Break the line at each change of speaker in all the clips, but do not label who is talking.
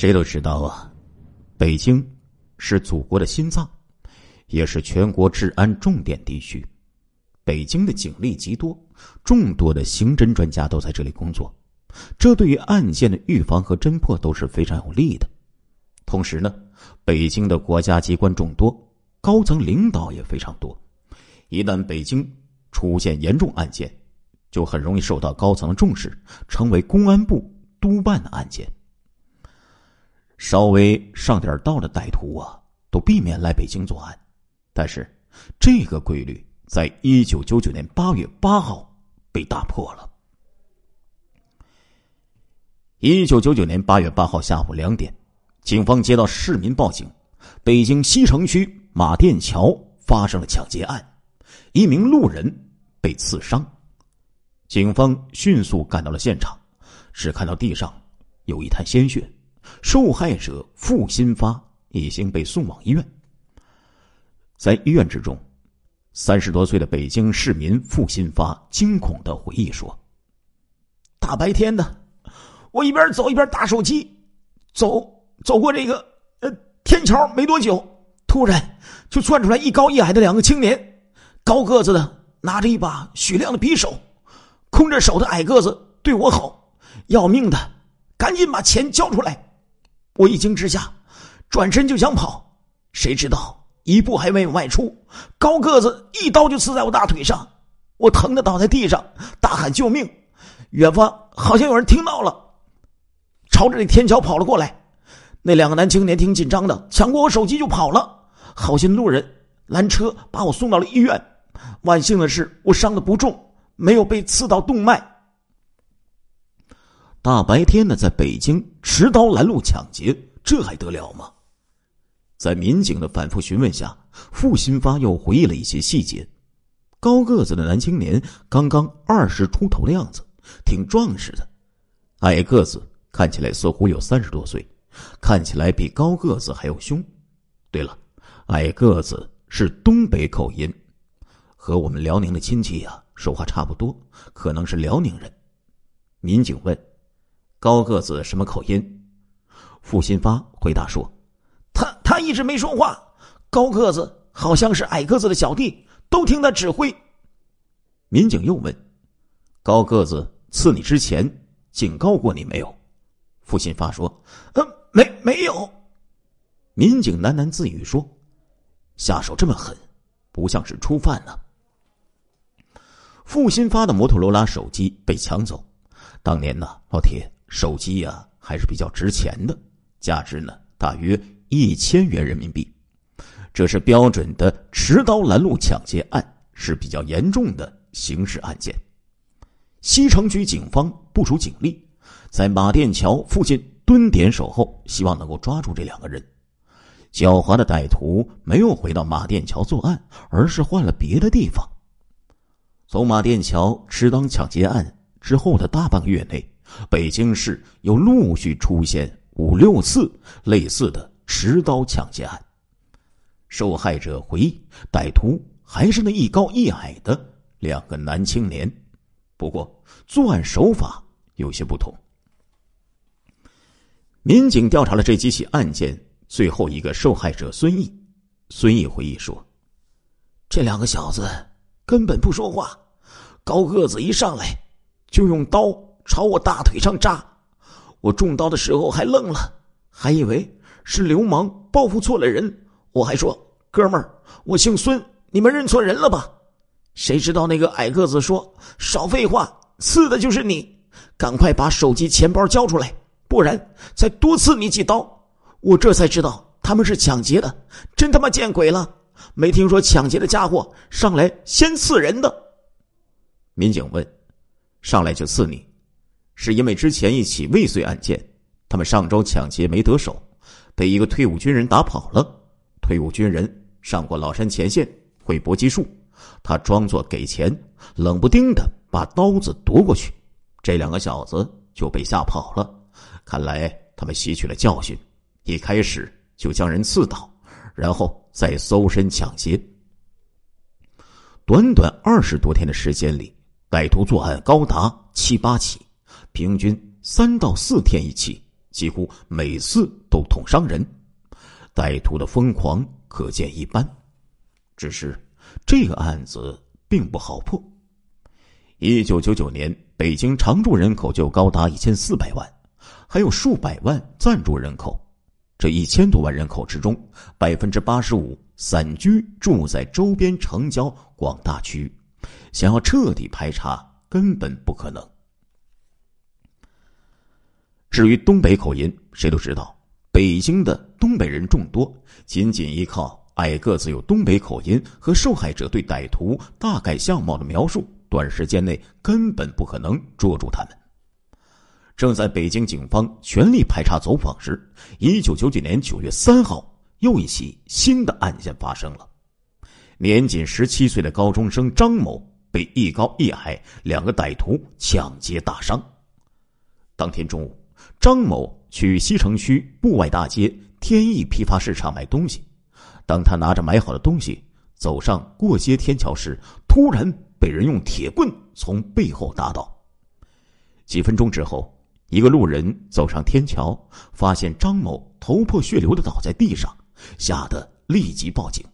谁都知道啊，北京是祖国的心脏，也是全国治安重点地区。北京的警力极多，众多的刑侦专家都在这里工作，这对于案件的预防和侦破都是非常有利的。同时呢，北京的国家机关众多，高层领导也非常多。一旦北京出现严重案件，就很容易受到高层的重视，成为公安部督办的案件。稍微上点道的歹徒啊，都避免来北京作案。但是，这个规律在一九九九年八月八号被打破了。一九九九年八月八号下午两点，警方接到市民报警，北京西城区马甸桥发生了抢劫案，一名路人被刺伤。警方迅速赶到了现场，只看到地上有一滩鲜血。受害者付新发已经被送往医院。在医院之中，三十多岁的北京市民付新发惊恐的回忆说：“
大白天的，我一边走一边打手机，走走过这个呃天桥没多久，突然就窜出来一高一矮的两个青年，高个子的拿着一把雪亮的匕首，空着手的矮个子对我吼：‘要命的，赶紧把钱交出来！’”我一惊之下，转身就想跑，谁知道一步还没有迈出，高个子一刀就刺在我大腿上，我疼的倒在地上，大喊救命！远方好像有人听到了，朝着那天桥跑了过来。那两个男青年挺紧张的，抢过我手机就跑了。好心路人拦车把我送到了医院。万幸的是，我伤的不重，没有被刺到动脉。
大白天的，在北京持刀拦路抢劫，这还得了吗？在民警的反复询问下，付新发又回忆了一些细节。高个子的男青年刚刚二十出头的样子，挺壮实的；矮个子看起来似乎有三十多岁，看起来比高个子还要凶。对了，矮个子是东北口音，和我们辽宁的亲戚呀说话差不多，可能是辽宁人。民警问。高个子什么口音？付新发回答说：“
他他一直没说话。高个子好像是矮个子的小弟，都听他指挥。”
民警又问：“高个子刺你之前警告过你没有？”付新发说：“
呃，没没有。”
民警喃喃自语说：“下手这么狠，不像是初犯呢。”付新发的摩托罗拉手机被抢走，当年呢，老铁。手机呀还是比较值钱的，价值呢大约一千元人民币。这是标准的持刀拦路抢劫案，是比较严重的刑事案件。西城区警方部署警力，在马甸桥附近蹲点守候，希望能够抓住这两个人。狡猾的歹徒没有回到马甸桥作案，而是换了别的地方。从马甸桥持刀抢劫案之后的大半个月内。北京市又陆续出现五六次类似的持刀抢劫案。受害者回忆，歹徒还是那一高一矮的两个男青年，不过作案手法有些不同。民警调查了这几起案件，最后一个受害者孙毅，孙毅回忆说：“
这两个小子根本不说话，高个子一上来就用刀。”朝我大腿上扎，我中刀的时候还愣了，还以为是流氓报复错了人。我还说：“哥们儿，我姓孙，你们认错人了吧？”谁知道那个矮个子说：“少废话，刺的就是你，赶快把手机、钱包交出来，不然再多刺你几刀。”我这才知道他们是抢劫的，真他妈见鬼了！没听说抢劫的家伙上来先刺人的。
民警问：“上来就刺你？”是因为之前一起未遂案件，他们上周抢劫没得手，被一个退伍军人打跑了。退伍军人上过老山前线，会搏击术，他装作给钱，冷不丁的把刀子夺过去，这两个小子就被吓跑了。看来他们吸取了教训，一开始就将人刺倒，然后再搜身抢劫。短短二十多天的时间里，歹徒作案高达七八起。平均三到四天一起，几乎每次都捅伤人。歹徒的疯狂可见一斑。只是这个案子并不好破。一九九九年，北京常住人口就高达一千四百万，还有数百万暂住人口。这一千多万人口之中，百分之八十五散居住在周边城郊广大区域，想要彻底排查根本不可能。至于东北口音，谁都知道，北京的东北人众多，仅仅依靠矮个子有东北口音和受害者对歹徒大概相貌的描述，短时间内根本不可能捉住他们。正在北京警方全力排查走访时，一九九九年九月三号，又一起新的案件发生了。年仅十七岁的高中生张某被一高一矮两个歹徒抢劫打伤。当天中午，张某去西城区布外大街天意批发市场买东西。当他拿着买好的东西走上过街天桥时，突然被人用铁棍从背后打倒。几分钟之后。一个路人走上天桥，发现张某头破血流的倒在地上，吓得立即报警。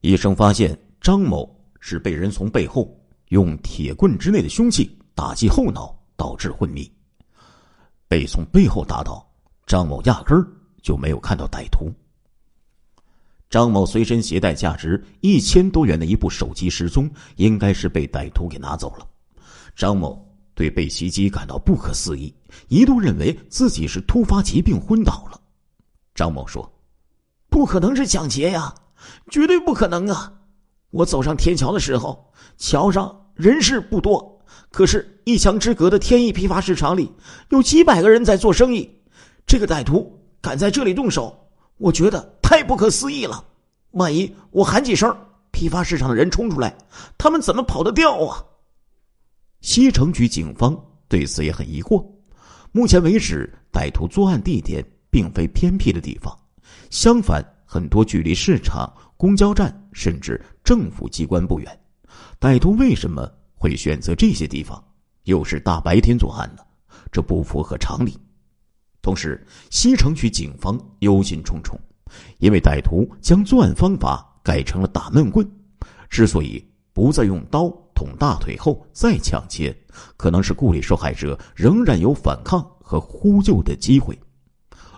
医生发现张某是被人从背后用铁棍之内的凶器打击后脑，导致昏迷。被从背后打倒，张某压根儿就没有看到歹徒。张某随身携带价值一千多元的一部手机失踪，应该是被歹徒给拿走了。张某。对被袭击感到不可思议，一度认为自己是突发疾病昏倒了。张某说：“
不可能是抢劫呀，绝对不可能啊！我走上天桥的时候，桥上人事不多，可是，一墙之隔的天意批发市场里有几百个人在做生意。这个歹徒敢在这里动手，我觉得太不可思议了。万一我喊几声，批发市场的人冲出来，他们怎么跑得掉啊？”
西城区警方对此也很疑惑。目前为止，歹徒作案地点并非偏僻的地方，相反，很多距离市场、公交站甚至政府机关不远。歹徒为什么会选择这些地方，又是大白天作案呢？这不符合常理。同时，西城区警方忧心忡忡，因为歹徒将作案方法改成了打闷棍。之所以不再用刀，捅大腿后再抢劫，可能是顾虑受害者仍然有反抗和呼救的机会。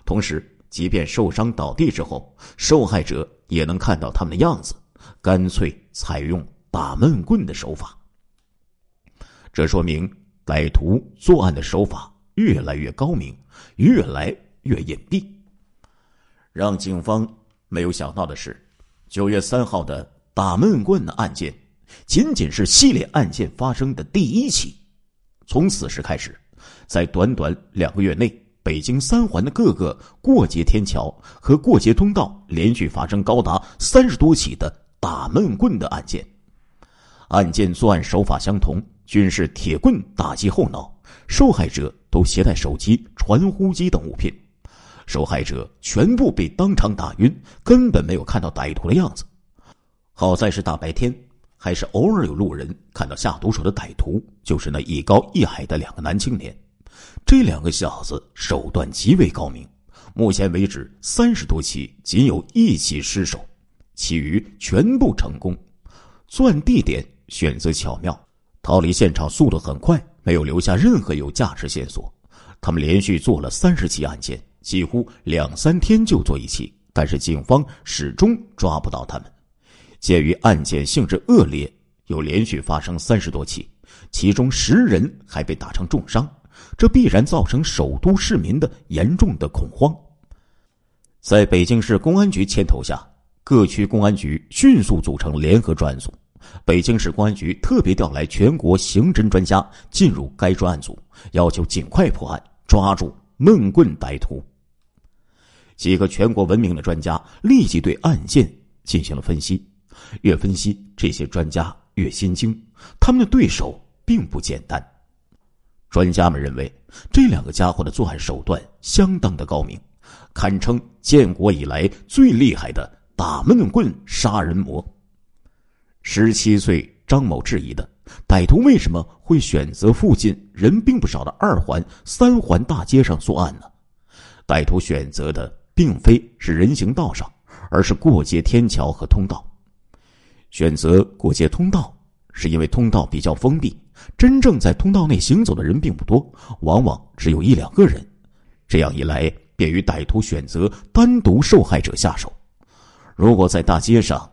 同时，即便受伤倒地之后，受害者也能看到他们的样子，干脆采用打闷棍的手法。这说明歹徒作案的手法越来越高明，越来越隐蔽。让警方没有想到的是，九月三号的打闷棍的案件。仅仅是系列案件发生的第一起，从此时开始，在短短两个月内，北京三环的各个过街天桥和过街通道连续发生高达三十多起的打闷棍的案件。案件作案手法相同，均是铁棍打击后脑，受害者都携带手机、传呼机等物品，受害者全部被当场打晕，根本没有看到歹徒的样子。好在是大白天。还是偶尔有路人看到下毒手的歹徒，就是那一高一矮的两个男青年。这两个小子手段极为高明，目前为止三十多起，仅有一起失手，其余全部成功。作案地点选择巧妙，逃离现场速度很快，没有留下任何有价值线索。他们连续做了三十起案件，几乎两三天就做一起，但是警方始终抓不到他们。鉴于案件性质恶劣，又连续发生三十多起，其中十人还被打成重伤，这必然造成首都市民的严重的恐慌。在北京市公安局牵头下，各区公安局迅速组成联合专案组。北京市公安局特别调来全国刑侦专家进入该专案组，要求尽快破案，抓住闷棍歹徒。几个全国闻名的专家立即对案件进行了分析。越分析，这些专家越心惊，他们的对手并不简单。专家们认为，这两个家伙的作案手段相当的高明，堪称建国以来最厉害的打闷棍杀人魔。十七岁张某质疑的歹徒为什么会选择附近人并不少的二环、三环大街上作案呢？歹徒选择的并非是人行道上，而是过街天桥和通道。选择过街通道，是因为通道比较封闭，真正在通道内行走的人并不多，往往只有一两个人。这样一来，便于歹徒选择单独受害者下手。如果在大街上，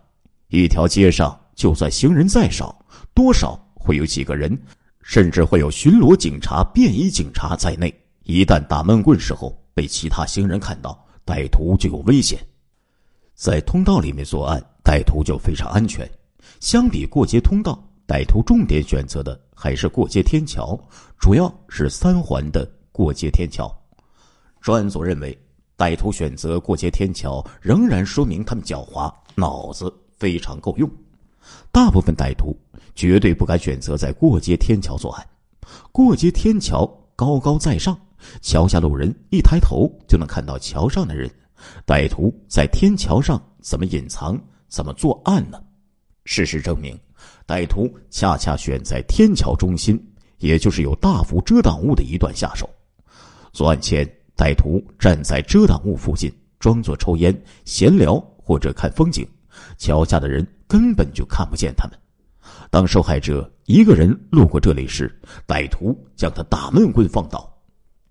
一条街上就算行人再少，多少会有几个人，甚至会有巡逻警察、便衣警察在内。一旦打闷棍时候被其他行人看到，歹徒就有危险。在通道里面作案。歹徒就非常安全。相比过街通道，歹徒重点选择的还是过街天桥，主要是三环的过街天桥。专案组认为，歹徒选择过街天桥，仍然说明他们狡猾，脑子非常够用。大部分歹徒绝对不敢选择在过街天桥作案。过街天桥高高在上，桥下路人一抬头就能看到桥上的人。歹徒在天桥上怎么隐藏？怎么作案呢？事实证明，歹徒恰恰选在天桥中心，也就是有大幅遮挡物的一段下手。作案前，歹徒站在遮挡物附近，装作抽烟、闲聊或者看风景，桥下的人根本就看不见他们。当受害者一个人路过这里时，歹徒将他打闷棍放倒。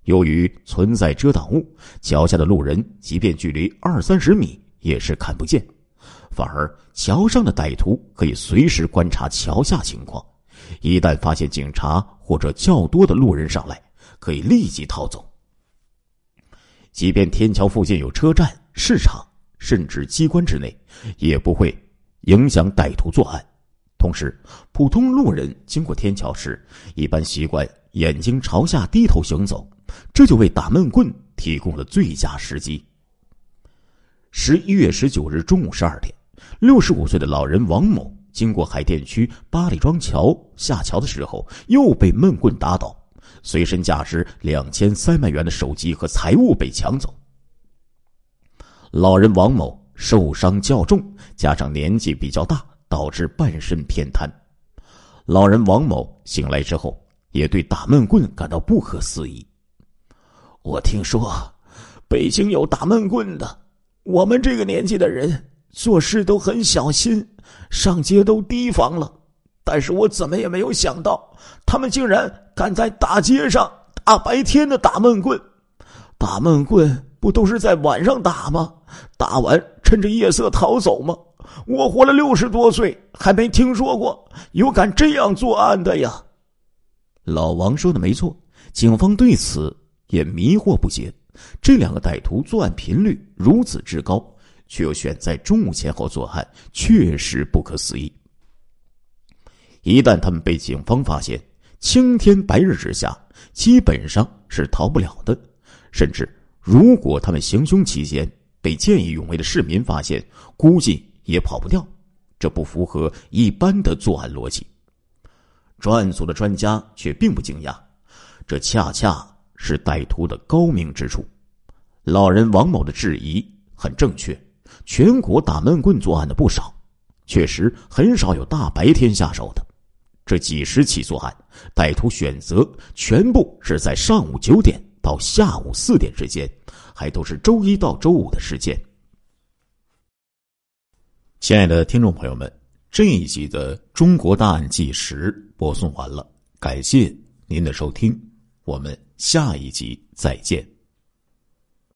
由于存在遮挡物，桥下的路人即便距离二三十米也是看不见。反而，桥上的歹徒可以随时观察桥下情况，一旦发现警察或者较多的路人上来，可以立即逃走。即便天桥附近有车站、市场，甚至机关之内，也不会影响歹徒作案。同时，普通路人经过天桥时，一般习惯眼睛朝下低头行走，这就为打闷棍提供了最佳时机。十一月十九日中午十二点。六十五岁的老人王某经过海淀区八里庄桥下桥的时候，又被闷棍打倒，随身价值两千三百元的手机和财物被抢走。老人王某受伤较重，加上年纪比较大，导致半身偏瘫。老人王某醒来之后，也对打闷棍感到不可思议。
我听说，北京有打闷棍的，我们这个年纪的人。做事都很小心，上街都提防了。但是我怎么也没有想到，他们竟然敢在大街上大白天的打闷棍。打闷棍不都是在晚上打吗？打完趁着夜色逃走吗？我活了六十多岁，还没听说过有敢这样作案的呀。
老王说的没错，警方对此也迷惑不解。这两个歹徒作案频率如此之高。却又选在中午前后作案，确实不可思议。一旦他们被警方发现，青天白日之下，基本上是逃不了的。甚至如果他们行凶期间被见义勇为的市民发现，估计也跑不掉。这不符合一般的作案逻辑。专案组的专家却并不惊讶，这恰恰是歹徒的高明之处。老人王某的质疑很正确。全国打闷棍作案的不少，确实很少有大白天下手的。这几十起作案，歹徒选择全部是在上午九点到下午四点之间，还都是周一到周五的时间。亲爱的听众朋友们，这一集的《中国大案纪实》播送完了，感谢您的收听，我们下一集再见。